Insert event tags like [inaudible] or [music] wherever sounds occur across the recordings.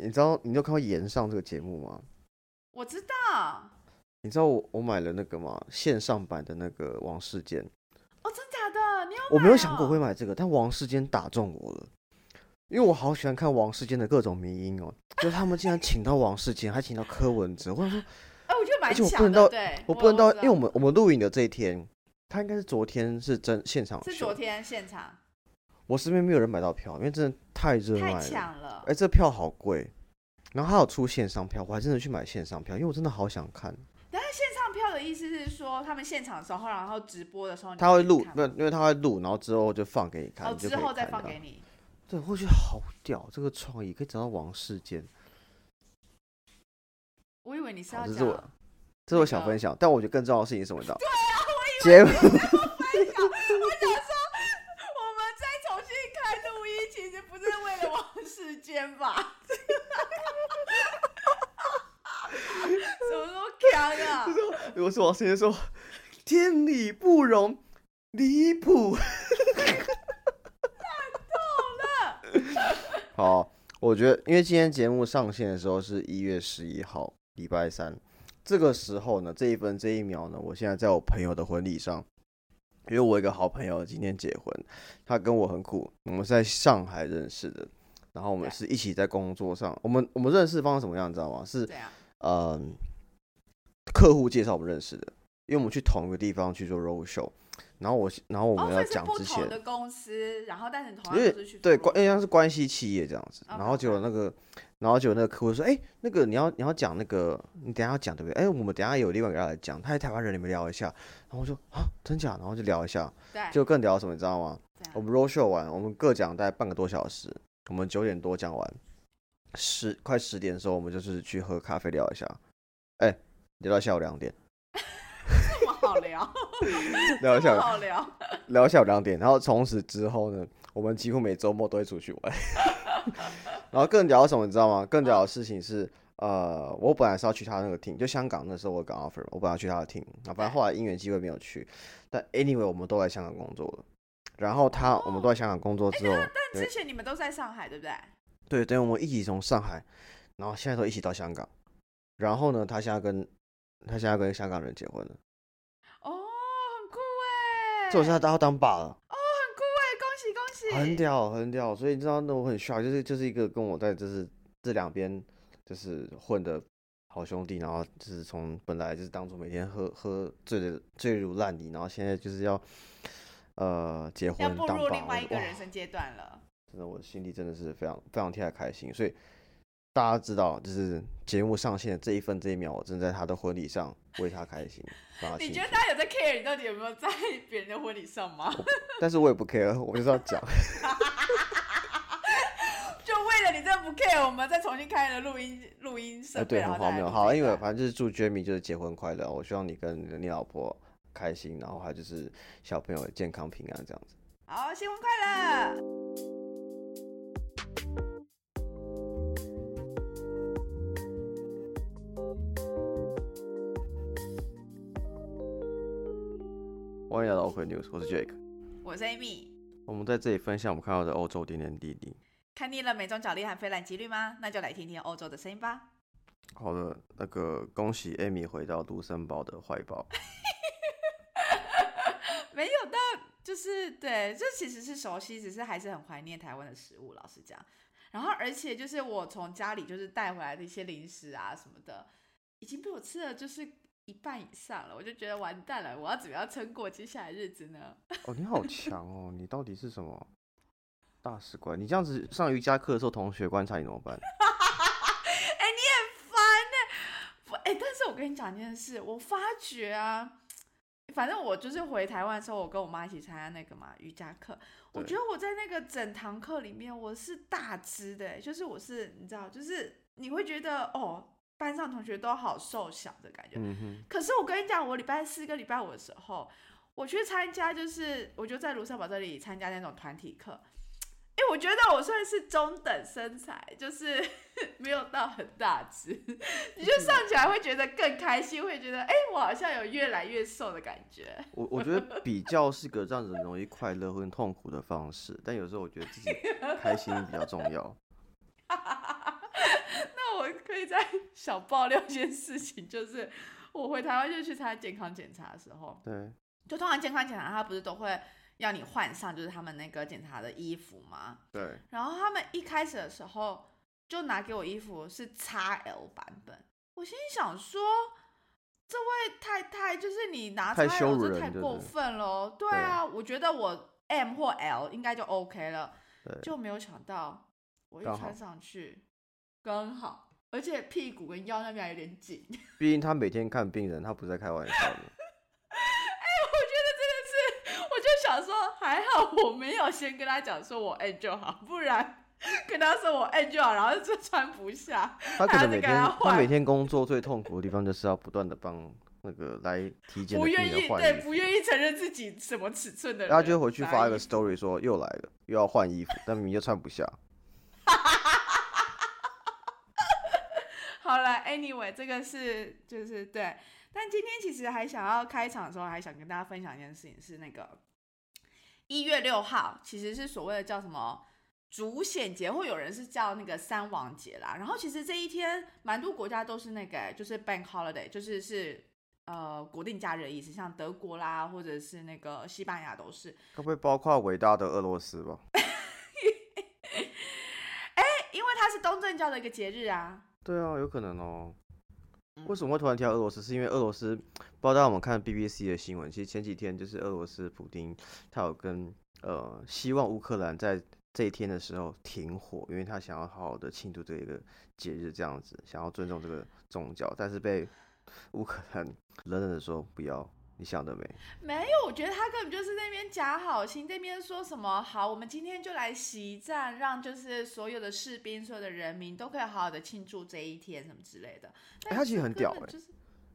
你知道你有看过《岩上》这个节目吗？我知道。你知道我我买了那个吗？线上版的那个《王世坚》。哦，真假的？你有？我没有想过会买这个，但王世坚打中我了，因为我好喜欢看王世坚的各种迷音哦。就是他们竟然请到王世坚，还请到柯文哲，或者说，哎，我觉得蛮强的。对，我不能到，因为我们我们录影的这一天，他应该是昨天是真现场。是昨天现场。我身边没有人买到票，因为真的太热卖了。太抢了！哎，这票好贵。然后还有出线上票，我还真的去买线上票，因为我真的好想看。但是线上票的意思是说，他们现场的时候，然后直播的时候，他会录，不，因为他会录，然后之后就放给你看，哦，之后再放给你。对，我觉得好屌，这个创意可以找到王世坚。我以为你是要讲，这是我想分享，但我觉得更重要的事情是什么？对啊，我以为 [laughs] 节目。我是王世坚说：“天理不容，离谱。”太痛了。好，我觉得，因为今天节目上线的时候是一月十一号，礼拜三。这个时候呢，这一分这一秒呢，我现在在我朋友的婚礼上，因为我一个好朋友今天结婚，他跟我很酷，我们是在上海认识的，然后我们是一起在工作上，我们我们认识方式怎么样，你知道吗？是嗯。客户介绍我们认识的，因为我们去同一个地方去做 road show，然后我，然后我们要讲之前的公司，然后但是同样是去对关，应该是关系企业这样子，然后就那个，然后就那个客户说，哎，那个你要你要讲那个，你等下要讲对不对？哎，我们等下有另外一个人来讲，他是台湾人，你们聊一下。然后我说啊，真假？然后就聊一下，就更聊什么，你知道吗？我们 road show 完，我们各讲大概半个多小时，我们九点多讲完，十快十点的时候，我们就是去喝咖啡聊一下，哎。聊到下午两点，聊，[laughs] 聊下午好聊，[laughs] 聊到下午两点，然后从此之后呢，我们几乎每周末都会出去玩。[laughs] 然后更聊什么，你知道吗？更聊的事情是，呃，我本来是要去他那个厅，就香港那时候我刚 offer，我本来要去他的厅，啊，反正后来因缘机会没有去。但 anyway，我们都在香港工作了。然后他，我们都在香港工作之后，但之前你们都在上海，对不对？对，等我们一起从上海，然后现在都一起到香港。然后呢，他现在跟他现在跟香港人结婚了！这我现在要当爸了，哦，很酷哎，恭喜恭喜！很屌很屌，所以你知道那我很 shock，就是就是一个跟我在就是这两边就是混的好兄弟，然后就是从本来就是当初每天喝喝醉的醉如烂泥，然后现在就是要呃结婚当爸，另外一个人生阶段了。真的，我心里真的是非常非常替他开心，所以。大家知道，就是节目上线的这一分这一秒，我正在他的婚礼上为他开心。你觉得大家有在 care 你到底有没有在别人的婚礼上吗？但是我也不 care，我就是要讲。[laughs] 就为了你这不 care，我们再重新开了录音录音设备。对，很荒谬。好，因为反正就是祝 Jamie 就是结婚快乐，我希望你跟你老婆开心，然后还有就是小朋友健康平安这样子。好，新婚快乐！欢迎来到 OK News，我是 Jake，我是 Amy。我们在这里分享我们看到的欧洲点点滴滴。看腻了美中角力和非蓝几率吗？那就来听听欧洲的声音吧。好的，那个恭喜 Amy 回到卢森堡的怀抱。[laughs] 没有到，就是对，这其实是熟悉，只是还是很怀念台湾的食物。老实讲，然后而且就是我从家里就是带回来的一些零食啊什么的，已经被我吃了，就是。一半以上了，我就觉得完蛋了，我要怎么样撑过接下来日子呢？哦，你好强哦！[laughs] 你到底是什么大使馆？你这样子上瑜伽课的时候，同学观察你怎么办？[laughs] 哎，你很烦呢。不，哎，但是我跟你讲一件事，我发觉啊，反正我就是回台湾的时候，我跟我妈一起参加那个嘛瑜伽课，我觉得我在那个整堂课里面，我是大只的，就是我是你知道，就是你会觉得哦。班上同学都好瘦小的感觉，可是我跟你讲，我礼拜四跟礼拜五的时候，我去参加，就是我就在卢森堡这里参加那种团体课，哎，我觉得我算是中等身材，就是 [laughs] 没有到很大只，你就上起来会觉得更开心，会觉得哎，我好像有越来越瘦的感觉。我我觉得比较是个这样子容易快乐或痛苦的方式，但有时候我觉得自己开心比较重要。[laughs] 以再 [laughs] 小爆料一件事情，就是我回台湾就去参加健康检查的时候，对，就通常健康检查他不是都会要你换上就是他们那个检查的衣服吗？对，然后他们一开始的时候就拿给我衣服是 XL 版本，我心里想说，这位太太就是你拿太 XL 羞辱这太过分了哦。对啊，我觉得我 M 或 L 应该就 OK 了，对就没有想到我一穿上去刚好，而且屁股跟腰那边还有点紧。[laughs] 毕竟他每天看病人，他不是在开玩笑的。我就想说，还好我没有先跟他讲说我 M 就好，不然跟他说我 M 就好，然后就穿不下。他可能每还要再跟他天他每天工作最痛苦的地方就是要不断的帮那个来体检的不病愿意对人换衣服不，愿意承认自己什么尺寸的人，他就会回去发一个 story 说又来了，又要换衣服，但明明就穿不下。[laughs] 好了，anyway，这个是就是对，但今天其实还想要开场的时候，还想跟大家分享一件事情，是那个一月六号，其实是所谓的叫什么主显节，或有人是叫那个三王节啦。然后其实这一天，蛮多国家都是那个就是 bank holiday，就是是呃国定假日的意思，像德国啦，或者是那个西班牙都是。会不会包括伟大的俄罗斯吧？[laughs] 因为它是东正教的一个节日啊。对啊，有可能哦。嗯为什么会突然提到俄罗斯？是因为俄罗斯不知道大家有没有看 BBC 的新闻？其实前几天就是俄罗斯普丁他有跟呃希望乌克兰在这一天的时候停火，因为他想要好好的庆祝这一个节日，这样子想要尊重这个宗教，但是被乌克兰 [laughs] 冷冷的说不要，你想得美。没有，我觉得他根本就是那边假好心，这边说什么好，我们今天就来袭战，让就是所有的士兵、所有的人民都可以好好的庆祝这一天什么之类的。但他其实很屌欸就是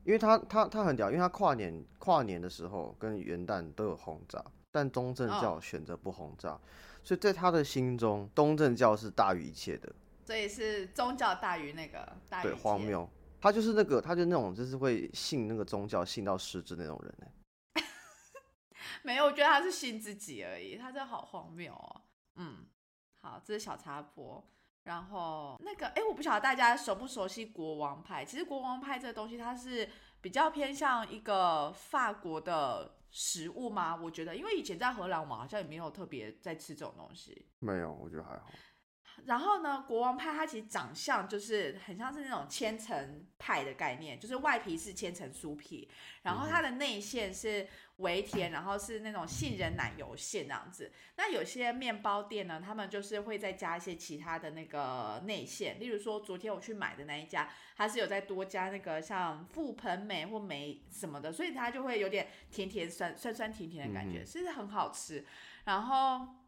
因为他他他很屌，因为他跨年跨年的时候跟元旦都有轰炸，但东正教哦选择不轰炸，所以在他的心中，东正教是大于一切的。所以是宗教大于那个大于荒。谬。他就是那个，他就那种就是会信那个宗教，信到失智那种人呢。[laughs] 没有，我觉得他是信自己而已，他真的好荒谬哦。嗯，好，这是小插播。然后那个，哎，我不晓得大家熟不熟悉国王派。其实国王派这个东西，它是比较偏向一个法国的食物吗？我觉得，因为以前在荷兰，我们好像也没有特别在吃这种东西。没有，我觉得还好。然后呢，国王派它其实长相就是很像是那种千层派的概念，就是外皮是千层酥皮，然后它的内馅是微甜，然后是那种杏仁奶油馅这样子。那有些面包店呢，他们就是会再加一些其他的那个内馅，例如说昨天我去买的那一家，它是有再多加那个像覆盆梅或梅什么的，所以它就会有点甜甜酸酸酸甜甜的感觉，嗯是很好吃。然后。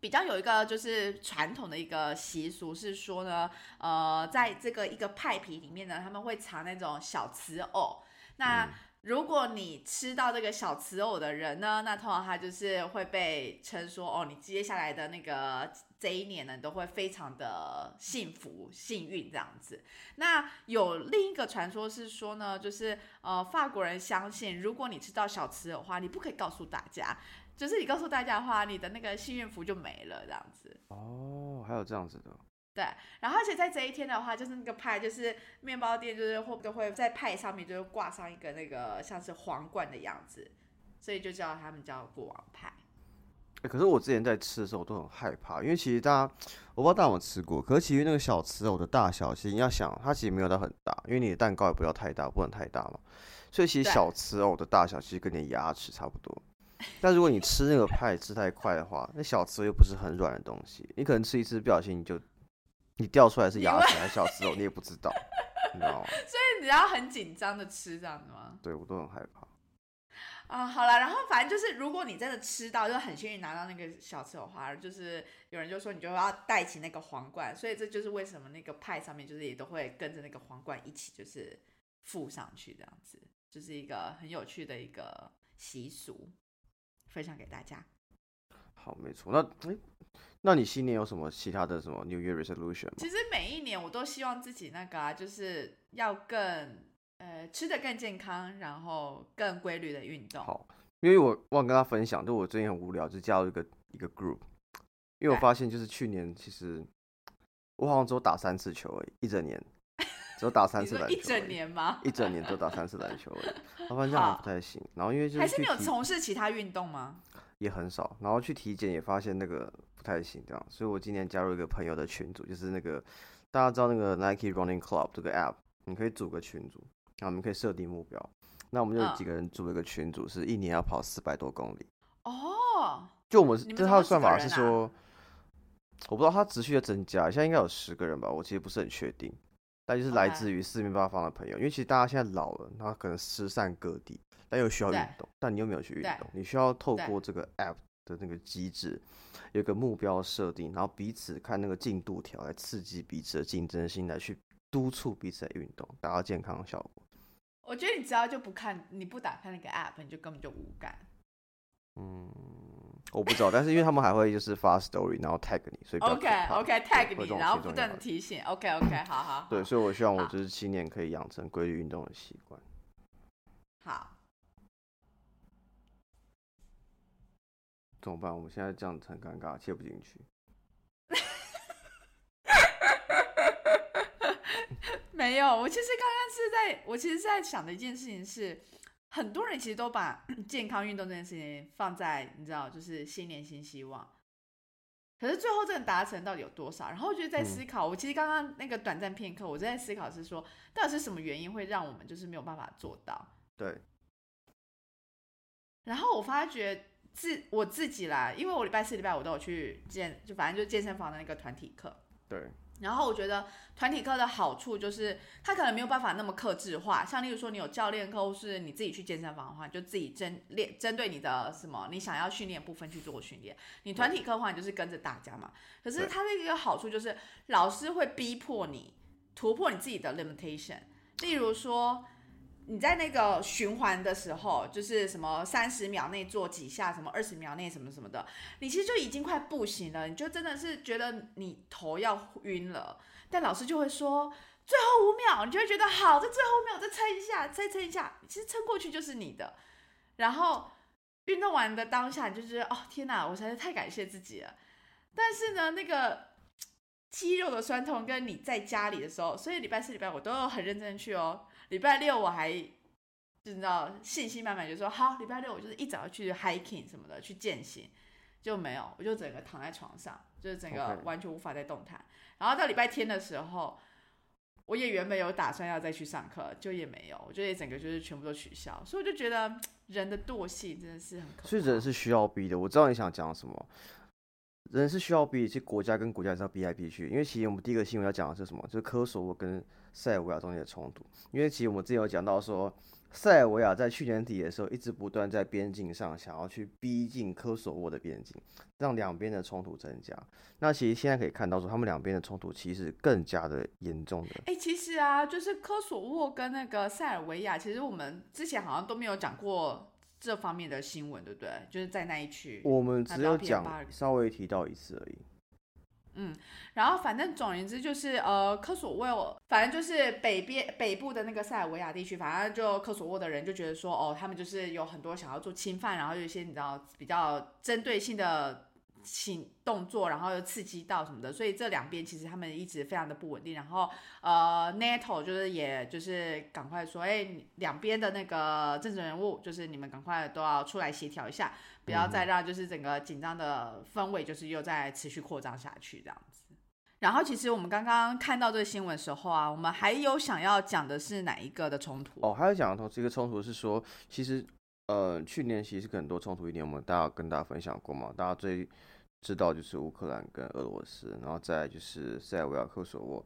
比较有一个就是传统的一个习俗是说呢，呃，在这个一个派皮里面呢，他们会藏那种小瓷偶。那嗯如果你吃到这个小瓷偶的人呢，那通常他就是会被称说，哦，你接下来的那个这一年呢，你都会非常的幸福、幸运这样子。那有另一个传说是说呢，就是呃，法国人相信，如果你吃到小瓷偶的话，你不可以告诉大家，就是你告诉大家的话，你的那个幸运符就没了这样子。哦，还有这样子的。对，然后而且在这一天的话，就是那个派，就是面包店，就是会都会在派上面就是挂上一个那个像是皇冠的样子，所以就叫他们叫国王派。欸可是我之前在吃的时候，我都很害怕，因为其实大家我不知道大家有没有吃过，可是其实那个小瓷偶的大小，其实你要想，它其实没有到很大，因为你的蛋糕也不要太大，不能太大嘛，所以其实小瓷偶的大小其实跟你的牙齿差不多。[laughs] 但如果你吃那个派吃太快的话，那小瓷偶又不是很软的东西，你可能吃一次不小心你就你掉出来是牙齿还是小瓷肉，你也不知道，你知道吗？[laughs] 所以你要很紧张的吃这样子吗？对我都很害怕。啊，好了，然后反正就是，如果你真的吃到，就很幸运拿到那个小吃的话，就是有人就说你就要戴起那个皇冠，所以这就是为什么那个派上面就是也都会跟着那个皇冠一起就是附上去，这样子，就是一个很有趣的一个习俗，分享给大家。好，没错。那诶、那你新年有什么其他的什么 New Year resolution 吗？其实每一年我都希望自己那个啊，就是要更呃吃的更健康，然后更规律的运动。好，因为我忘了跟他分享，就我最近很无聊，就加入一个一个 group，因为我发现就是去年其实我好像只有打三次球而已，一整年，只有打三次篮球一整年吗？一整年只有打三次篮球而已，然后发现这样还不太行。然后因为就是还是你有从事其他运动吗？也很少，然后去体检也发现那个不太行，这样，所以我今年加入一个朋友的群组，就是那个大家知道那个 Nike Running Club 这个 app，你可以组个群组，然后我们可以设定目标。那我们就几个人组了一个群组，是一年要跑四百多公里。哦，就我们就是他的算法是说，我不知道它持续的增加，现在应该有十个人吧，我其实不是很确定。但就是来自于四面八方的朋友，因为其实大家现在老了，他可能失散各地，但又需要运动，但你又没有去运动，你需要透过这个 app 的那个机制，有个目标设定，然后彼此看那个进度条来刺激彼此的竞争心，来去督促彼此的运动，达到健康的效果。我觉得你只要就不看，你不打开那个 app，你就根本就无感。嗯，我不知道，但是因为他们还会就是发 story，然后 tag 你，所以 OK 怕 OK 对 tag 你，然后不断提醒。[laughs] OK OK 好好好对，所以我希望我好就是七年可以养成规律运动的习惯。好，怎么办？我们现在这样子很尴尬，切不进去。[laughs] 没有，我其实刚刚是在，我其实是在想的一件事情是，很多人其实都把 [clears throat] 健康运动这件事情放在你知道，就是新年新希望。可是最后这个达成到底有多少？然后我就在思考，我其实刚刚那个短暂片刻，我在思考是说，到底是什么原因会让我们就是没有办法做到？对，然后我发觉自我自己啦，因为我礼拜四、礼拜五都有去健，就反正就健身房的那个团体课。对，然后我觉得团体课的好处就是，它可能没有办法那么克制化。像例如说，你有教练课，或是你自己去健身房的话，你就自己针练针对你的什么你想要训练部分去做训练。你团体课的话，你就是跟着大家嘛。可是它的一个好处就是，老师会逼迫你突破你自己的 limitation。例如说，你在那个循环的时候，就是什么三十秒内做几下，什么二十秒内什么什么的，你其实就已经快不行了，你就真的是觉得你头要晕了。但老师就会说最后五秒，你就会觉得好，在最后五秒再撑一下，再撑一下，其实撑过去就是你的。然后运动完的当下，你就觉得哦天哪，我实在是太感谢自己了。但是呢，那个肌肉的酸痛跟你在家里的时候，所以礼拜四、礼拜五都很认真去哦。礼拜六我还就你知道信心满满，就说好，礼拜六我就是一早要去 hiking 什么的去践行，就没有，我就整个躺在床上，就是整个完全无法再动弹。然后到礼拜天的时候，我也原本有打算要再去上课，就也没有，我觉得整个就是全部都取消，所以我就觉得人的惰性真的是很可怕。所以人是需要逼的。我知道你想讲什么，人是需要逼，其实国家跟国家是要逼来逼去。因为其实我们第一个新闻要讲的是什么？就是科索沃跟塞尔维亚中间的冲突。因为其实我们之前有讲到说，塞尔维亚在去年底的时候一直不断在边境上想要去逼近科索沃的边境，让两边的冲突增加。那其实现在可以看到说，他们两边的冲突其实更加的严重的。哎、其实啊，就是科索沃跟那个塞尔维亚，其实我们之前好像都没有讲过这方面的新闻，对不对？就是在那一区。我们只有讲稍微提到一次而已。嗯然后反正总而言之就是，呃，科索沃，反正就是北边北部的那个塞尔维亚地区，反正就科索沃的人就觉得说，哦，他们就是有很多想要做侵犯，然后有一些你知道比较针对性的行动作，然后又刺激到什么的，所以这两边其实他们一直非常的不稳定。然后呃，NATO 就是也就是赶快说，哎，两边的那个政治人物，就是你们赶快都要出来协调一下，不要再让就是整个紧张的氛围就是又在持续扩张下去这样子。然后其实我们刚刚看到这个新闻的时候啊，我们还有想要讲的是哪一个的冲突？哦，还有讲到这个冲突是说，其实呃，去年其实很多冲突一点，我们大家跟大家分享过嘛，大家最知道就是乌克兰跟俄罗斯，然后再就是塞尔维亚、科索沃，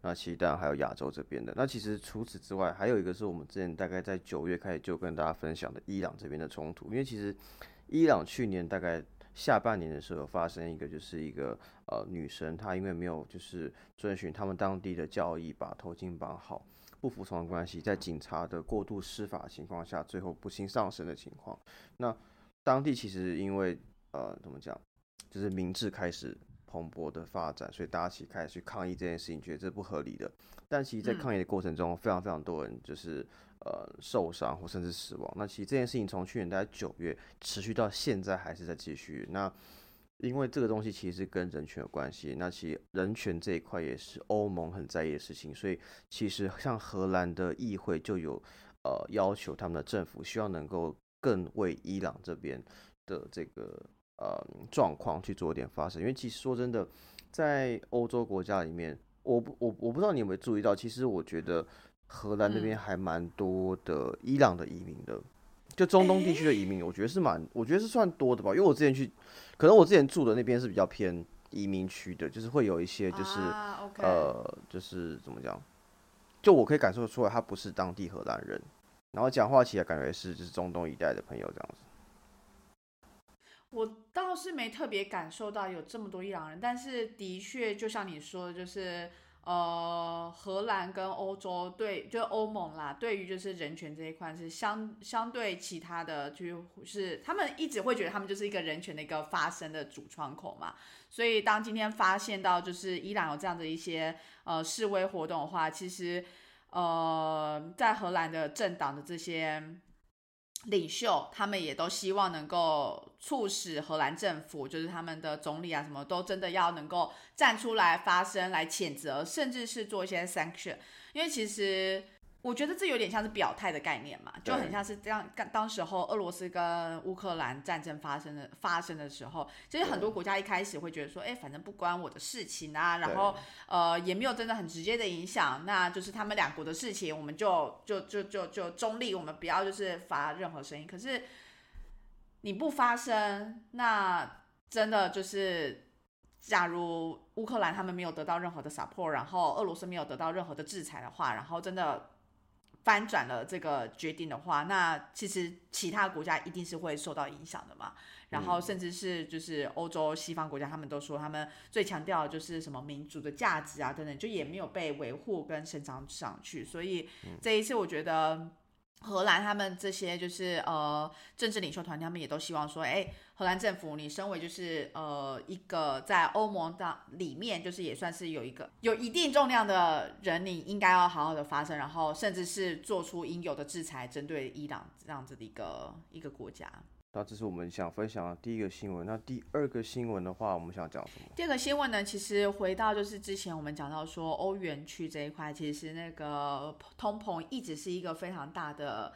那其实当然还有亚洲这边的。那其实除此之外，还有一个是我们之前大概在九月开始就跟大家分享的伊朗这边的冲突，因为其实伊朗去年大概下半年的时候发生一个，就是一个呃女生她因为没有就是遵循他们当地的教义把头巾绑好。不服从的关系，在警察的过度施法情况下，最后不幸丧生的情况。那当地其实因为呃怎么讲，就是民智开始蓬勃的发展，所以大家其实开始去抗议这件事情，觉得这不合理的。但其实，在嗯抗议的过程中，非常非常多人就是呃受伤或甚至死亡。那其实这件事情从去年大概九月持续到现在还是在继续。那因为这个东西其实跟人权有关系，那其实人权这一块也是欧盟很在意的事情，所以其实像荷兰的议会就有呃要求他们的政府希望能够更为伊朗这边的这个呃状况去做一点发声，因为其实说真的，在欧洲国家里面，我我我不知道你有没有注意到，其实我觉得荷兰那边还蛮多的伊朗的移民的。就中东地区的移民，我觉得是蛮，我觉得是算多的吧。因为我之前去，可能我之前住的那边是比较偏移民区的，就是会有一些就是呃，就是怎么讲，就我可以感受出来，他不是当地荷兰人，然后讲话起来感觉是就是中东一带的朋友这样子。我倒是没特别感受到有这么多伊朗人，但是的确就像你说的，就是。呃，荷兰跟欧洲对，就欧盟啦，对于就是人权这一块是相相对其他的，就是他们一直会觉得他们就是一个人权的一个发声的主窗口嘛。所以当今天发现到就是伊朗有这样的一些呃示威活动的话，其实呃在荷兰的政党的这些。领袖他们也都希望能够促使荷兰政府，就是他们的总理啊，什么都真的要能够站出来发声，来谴责，甚至是做一些 sanction，因为其实。我觉得这有点像是表态的概念嘛，就很像是这样。当当时候俄罗斯跟乌克兰战争发生的发生的时候，其实很多国家一开始会觉得说，哎，反正不关我的事情啊，然后呃也没有真的很直接的影响，那就是他们两国的事情，我们就就就就就中立，我们不要就是发任何声音。可是你不发声，那真的就是，假如乌克兰他们没有得到任何的 support，然后俄罗斯没有得到任何的制裁的话，然后真的。翻转了这个决定的话，那其实其他国家一定是会受到影响的嘛。然后甚至是就是欧洲西方国家，他们都说他们最强调的就是什么民主的价值啊等等，就也没有被维护跟伸张上去。所以这一次我觉得。荷兰他们这些就是呃政治领袖团，他们也都希望说，哎，荷兰政府，你身为就是呃一个在欧盟的里面，就是也算是有一个有一定重量的人，你应该要好好的发声，然后甚至是做出应有的制裁，针对伊朗这样子的一个一个国家。那这是我们想分享的第一个新闻。那第二个新闻的话，我们想讲什么？第二个新闻呢，其实回到就是之前我们讲到说，欧元区这一块，其实那个通膨一直是一个非常大的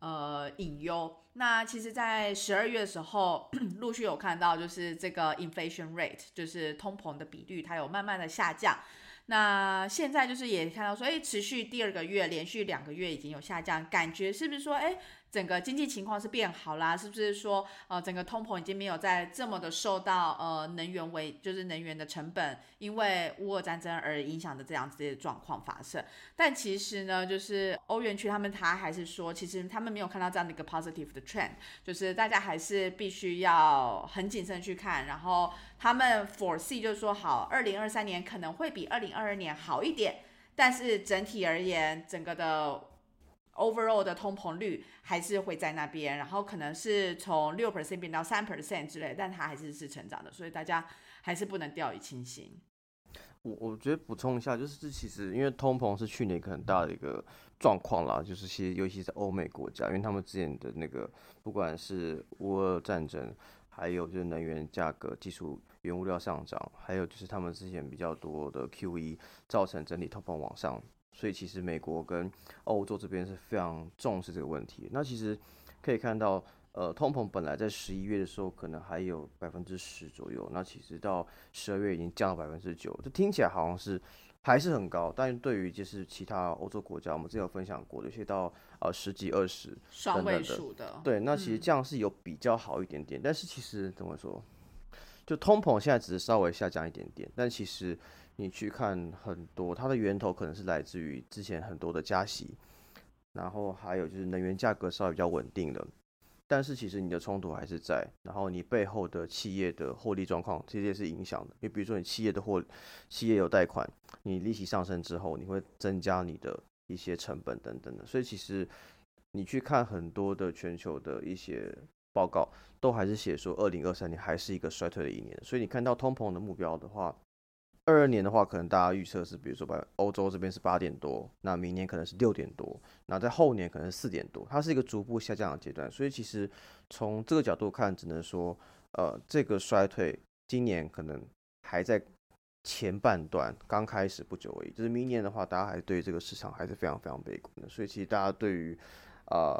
呃隐忧。那其实，在十二月的时候，[clears throat] 陆续有看到就是这个 inflation rate，就是通膨的比率，它有慢慢的下降。那现在就是也看到说，哎，持续第二个月，连续两个月已经有下降，感觉是不是说，哎？整个经济情况是变好啦，是不是说呃整个通膨已经没有在这么的受到呃能源为就是能源的成本因为乌俄战争而影响的这样子的状况发生？但其实呢，就是欧元区他们他还是说，其实他们没有看到这样的一个 positive 的 trend，就是大家还是必须要很谨慎去看，然后他们 foresee 就是说好，二零二三年可能会比二零二二年好一点，但是整体而言，整个的。Overall 的通膨率还是会在那边，然后可能是从六 percent 变到三 percent 之类，但它还是是成长的，所以大家还是不能掉以轻心。我我觉得补充一下，就是这其实因为通膨是去年一个很大的一个状况啦，就是其实尤其是欧美国家，因为他们之前的那个不管是乌俄战争，还有就是能源价格、技术原物料上涨，还有就是他们之前比较多的 QE，造成整体通膨往上。所以其实美国跟欧洲这边是非常重视这个问题。那其实可以看到，呃，通膨本来在十一月的时候可能还有百分之十左右，那其实到十二月已经降到百分之九，这听起来好像是还是很高。但对于就是其他欧洲国家，我们之前有分享过的，有些到呃十几、二十双位数的，对，那其实这样是有比较好一点点。但是其实怎么说，就通膨现在只是稍微下降一点点，但其实。你去看很多，它的源头可能是来自于之前很多的加息，然后还有就是能源价格稍微比较稳定的，但是其实你的冲突还是在，然后你背后的企业的获利状况这些是影响的，你比如说你企业的货，企业有贷款，你利息上升之后，你会增加你的一些成本等等的，所以其实你去看很多的全球的一些报告，都还是写说二零二三年还是一个衰退的一年，所以你看到通膨的目标的话。二二年的话，可能大家预测是，比如说把欧洲这边是八点多，那明年可能是六点多，那在后年可能是四点多，它是一个逐步下降的阶段。所以其实从这个角度看，只能说，呃，这个衰退今年可能还在前半段刚开始不久而已，就是明年的话，大家还对这个市场还是非常非常悲观的，所以其实大家对于啊、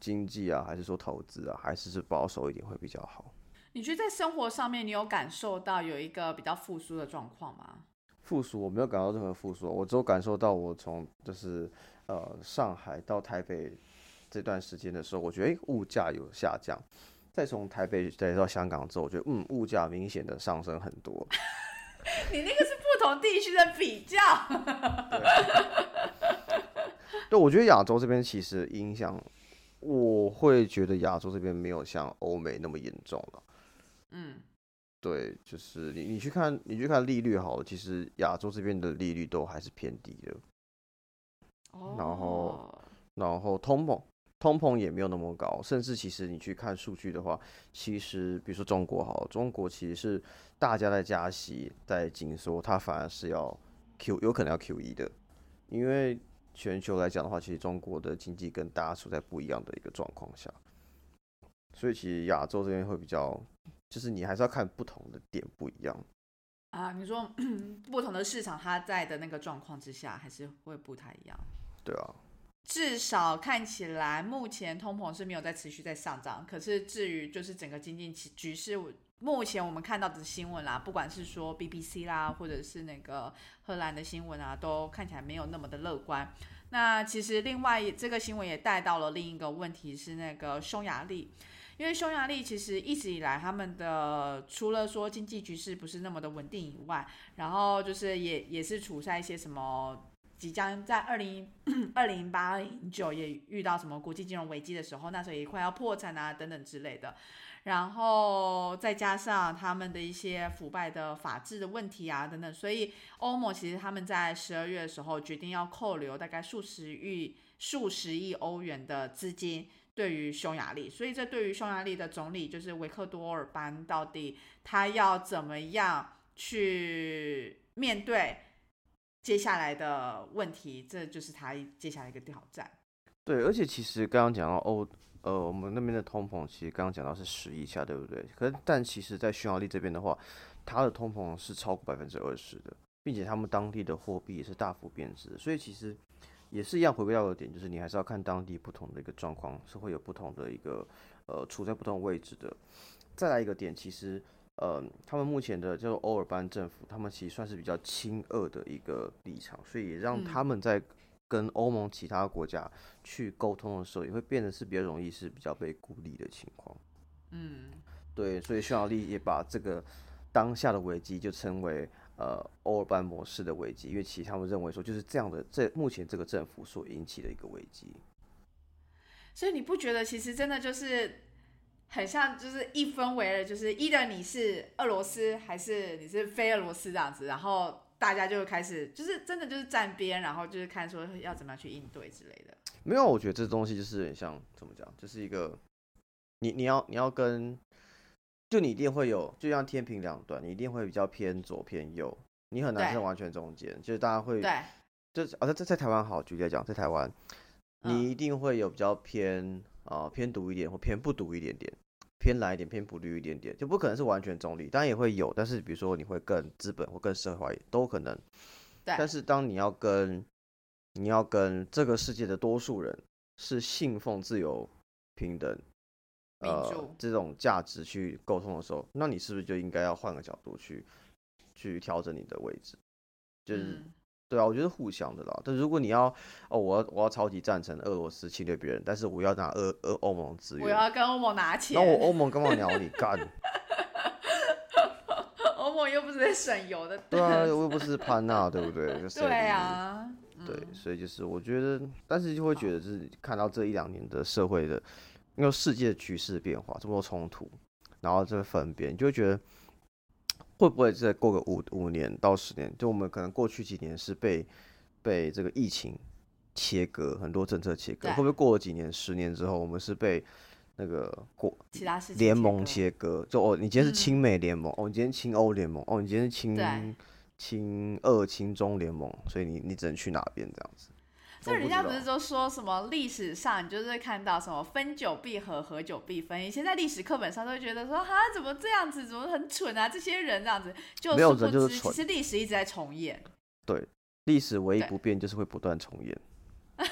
经济啊，还是说投资啊，还是是保守一点会比较好。你觉得在生活上面，你有感受到有一个比较复苏的状况吗？复苏，我没有感到任何复苏，我只有感受到我从就是呃上海到台北这段时间的时候，我觉得诶物价有下降。再从台北再到香港之后，我觉得嗯物价明显的上升很多。[laughs] 你那个是不同地区的比较。[laughs] 对，我觉得亚洲这边其实影响，我会觉得亚洲这边没有像欧美那么严重了。嗯，对，就是你你去看你去看利率好了，其实亚洲这边的利率都还是偏低的。然后哦然后通膨，通膨也没有那么高，甚至其实你去看数据的话，其实比如说中国好了，中国其实是大家在加息，在紧缩，它反而是要 Q 有可能要 Q E 的，因为全球来讲的话，其实中国的经济跟大家处在不一样的一个状况下，所以其实亚洲这边会比较，就是你还是要看不同的点不一样。啊，你说 [clears throat] 不同的市场，它在的那个状况之下，还是会不太一样。对啊，至少看起来，目前通膨是没有在持续在上涨。可是至于就是整个经济局局势，目前我们看到的新闻啦，不管是说 BBC 啦，或者是那个荷兰的新闻啊，都看起来没有那么的乐观。那其实另外这个新闻也带到了另一个问题是那个匈牙利。因为匈牙利其实一直以来，他们的除了说经济局势不是那么的稳定以外，然后就是也也是处在一些什么即将在二零二零八零九也遇到什么国际金融危机的时候，那时候也快要破产啊等等之类的。然后再加上他们的一些腐败的法治的问题啊等等，所以欧盟其实他们在十二月的时候决定要扣留大概数十亿数十亿欧元的资金。对于匈牙利，所以这对于匈牙利的总理就是维克多尔班，到底他要怎么样去面对接下来的问题，这就是他接下来一个挑战。对，而且其实刚刚讲到欧，呃，我们那边的通膨，其实刚刚讲到是十以下，对不对？可是但其实，在匈牙利这边的话，它的通膨是超过百分之二十的，并且他们当地的货币也是大幅贬值，所以其实也是一样，回归到的点，就是你还是要看当地不同的一个状况，是会有不同的一个呃处在不同位置的。再来一个点，其实呃，他们目前的叫做欧尔班政府，他们其实算是比较亲俄的一个立场，所以也让嗯他们在跟欧盟其他国家去沟通的时候，也会变得是比较容易是比较被孤立的情况。嗯，对，所以匈牙利也把这个当下的危机就称为呃欧尔班模式的危机，因为其实他们认为说就是这样的，这目前这个政府所引起的一个危机。所以你不觉得其实真的就是很像，就是一分为二，就是一的你是俄罗斯还是你是非俄罗斯这样子，然后大家就开始就是真的就是站边，然后就是看说要怎么样去应对之类的。没有，我觉得这东西就是很像怎么讲，就是一个你你要你要跟，就你一定会有，就像天平两端，你一定会比较偏左偏右，你很难对是完全中间，就是大家会对，就是啊，在在在台湾好，举例来讲，在台湾，嗯你一定会有比较偏啊、偏独一点，或偏不独一点点，偏蓝一点，偏不绿一点点，就不可能是完全中立，当然也会有，但是比如说你会更资本或更社会化都可能。对但是当你要跟你要跟这个世界的多数人是信奉自由、平等、呃民主这种价值去沟通的时候，那你是不是就应该要换个角度去去调整你的位置？就是、嗯对啊，我觉得互相的啦。但如果你要哦，我要我要超级赞成俄罗斯侵略别人，但是我要拿俄俄欧盟资源我源，要跟欧盟拿钱，那我欧盟干嘛鸟你干？[laughs] 欧盟又不是在省油的，对啊，我又不是潘娜，对不对？[laughs] 就谁理对你啊，对，嗯所以就是我觉得，但是就会觉得，就是看到这一两年的社会的，因为世界的局势变化，这么多冲突，然后这个分别，你就会觉得会不会再过个五五年到十年，就我们可能过去几年是被被这个疫情切割，很多政策切割，会不会过了几年、十年之后，我们是被那个国其他事联盟切切割？就哦，你今天是嗯亲美联盟，哦，你今天亲欧联盟，哦，你今天是亲对亲俄、亲中联盟，所以你你只能去哪边这样子？割，所以人家不是都说什么历史上你就是会看到什么分久必合，合久必分。以前在历史课本上都会觉得说，哈，怎么这样子，怎么很蠢啊？这些人这样子，就没有知，就是蠢实历史一直在重演。对历史唯一不变就是会不断重演。[laughs]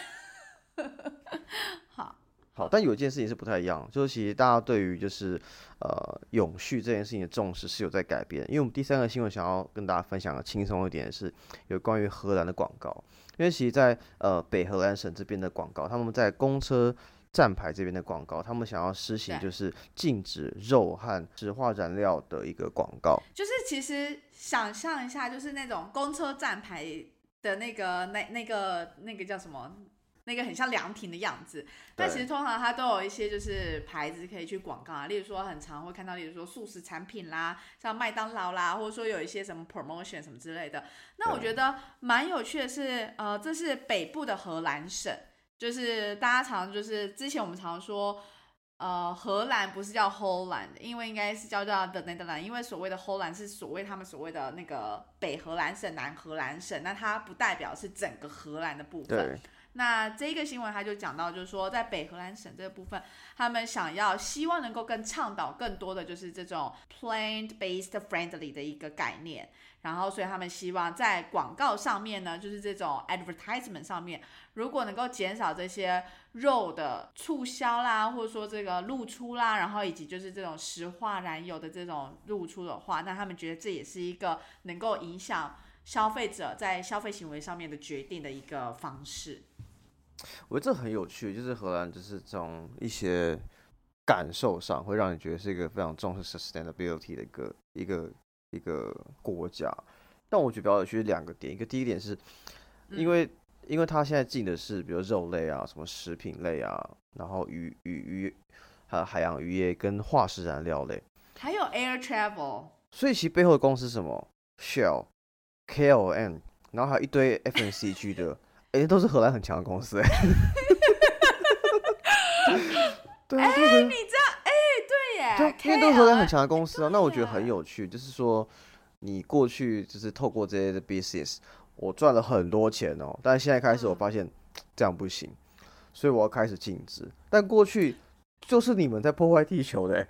好，好，但有一件事情是不太一样，就是其实大家对于就是呃永续这件事情的重视是有在改变。因为我们第三个新闻想要跟大家分享的轻松一点，是有关于荷兰的广告。因为其实在，呃北荷兰省这边的广告，他们在公车站牌这边的广告，他们想要施行就是禁止肉和石化燃料的一个广告。就是其实想象一下，就是那种公车站牌的那个那那个那个叫什么？那个很像凉亭的样子，但其实通常它都有一些就是牌子可以去广告啊，例如说很常会看到，例如说素食产品啦，像麦当劳啦，或者说有一些什么 promotion 什么之类的。那我对觉得蛮有趣的是，呃，这是北部的荷兰省，就是大家常就是之前我们常说。呃，荷兰不是叫 Holland，因为应该是叫叫 The Netherlands，因为所谓的 Holland 是所谓他们所谓的那个北荷兰省、南荷兰省，那它不代表是整个荷兰的部分。那这个新闻他就讲到，就是说在北荷兰省这个部分，他们想要希望能够更倡导更多的就是这种 plant-based friendly 的一个概念，然后所以他们希望在广告上面呢，就是这种 advertisement 上面，如果能够减少这些肉的促销啦，或者说这个露出啦，然后以及就是这种石化燃油的这种露出的话，那他们觉得这也是一个能够影响消费者在消费行为上面的决定的一个方式。我觉得这很有趣，就是荷兰就是从一些感受上会让你觉得是一个非常重视 sustainability 的一个一个一个国家。但我觉得比较有趣的两个点，一个第一点是因为、因为它现在进的是比如肉类啊、什么食品类啊，然后鱼鱼鱼还有海洋渔业跟化石燃料类，还有 air travel，所以其背后的公司是什么？Shell、KLM，然后还有一堆 FNCG 的，哎、都是荷兰很强的公司哎、[laughs] 你知道？哎、对耶，因为都是荷兰很强的公司啊。那我觉得很有趣，就是说你过去就是透过这些的 business，我赚了很多钱哦，但是现在开始我嗯发现这样不行，所以我要开始禁止。但过去就是你们在破坏地球的欸、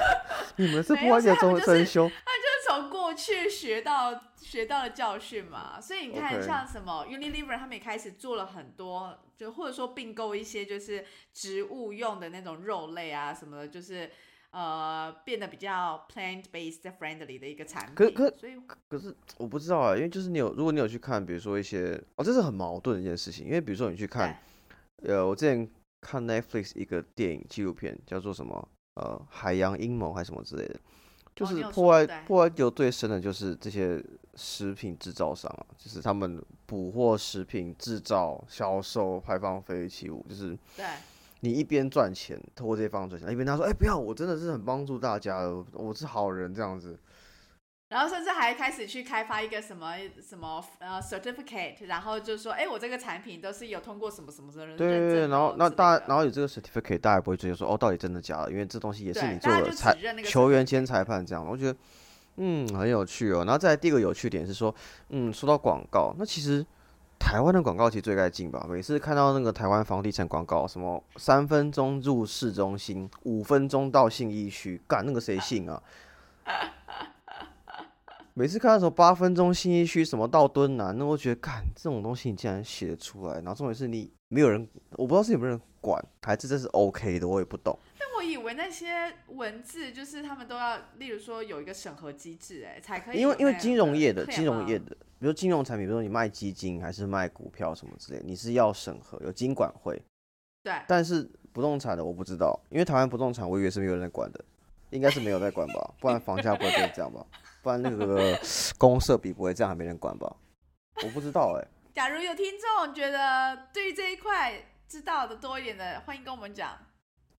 [laughs] 你们是破坏地球中的所以他们就是真凶。去学到学到的教训嘛，所以你看像什么 Unilever 他们也开始做了很多，就或者说并购一些就是植物用的那种肉类啊什么的，就是呃变得比较 plant based friendly 的一个产品。可可所以可是我不知道啊，因为就是你有，如果你有去看，比如说一些哦，这是很矛盾的一件事情，因为比如说你去看，呃，我之前看 Netflix 一个电影纪录片叫做什么呃海洋阴谋还是什么之类的，就是破坏、破坏有最深的就是这些食品制造商啊，就是他们捕获食品制造、销售、排放废弃物，就是对你一边赚钱，透过这些方式赚钱，一边他说，哎、不要，我真的是很帮助大家的，我是好人这样子。然后甚至还开始去开发一个什么什么呃 certificate，然后就说，哎，我这个产品都是有通过什么什么的认对对对，然后那大然后有这个 certificate，大家也不会追究说哦，到底真的假的，因为这东西也是你做的裁球员兼裁判这样，我觉得嗯很有趣哦。然后再来第二个有趣点是说，嗯，说到广告，那其实台湾的广告其实最该进吧，每次看到那个台湾房地产广告，什么三分钟入市中心，五分钟到信义区，干那个谁信啊？[laughs] 每次看到什么八分钟信义区什么到敦南，那我觉得干这种东西你竟然写得出来，然后重点是你没有人，我不知道是有没有人管，还是这是 OK 的，我也不懂。但我以为那些文字就是他们都要，例如说有一个审核机制，哎，才可以。因为因为金融业的金融业的，比如金融产品，比如说你卖基金还是卖股票什么之类，你是要审核，有金管会。对，但是不动产的我不知道，因为台湾不动产我以为是没有人管的，应该是没有在管吧，不然房价不会变这样吧，[laughs] 不然那个公社比不会这样，还没人管吧？我不知道哎、假如有听众觉得对于这一块知道的多一点的，欢迎跟我们讲，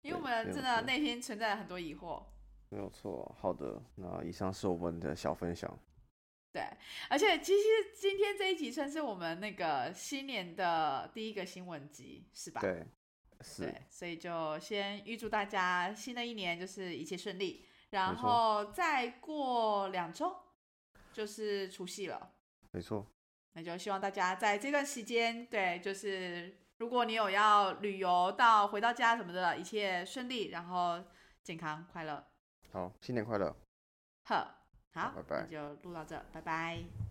因为我们真的内心存在很多疑惑。没有错。好的，那以上是我们的小分享。对，而且其实今天这一集算是我们那个新年的第一个新闻集，是吧？对，是对，所以就先预祝大家新的一年就是一切顺利，然错后再过两周就是除夕了。没错。那就希望大家在这段时间，对，就是如果你有要旅游到回到家什么的，一切顺利，然后健康快乐。好，新年快乐。呵，好，拜拜那就录到这，拜拜。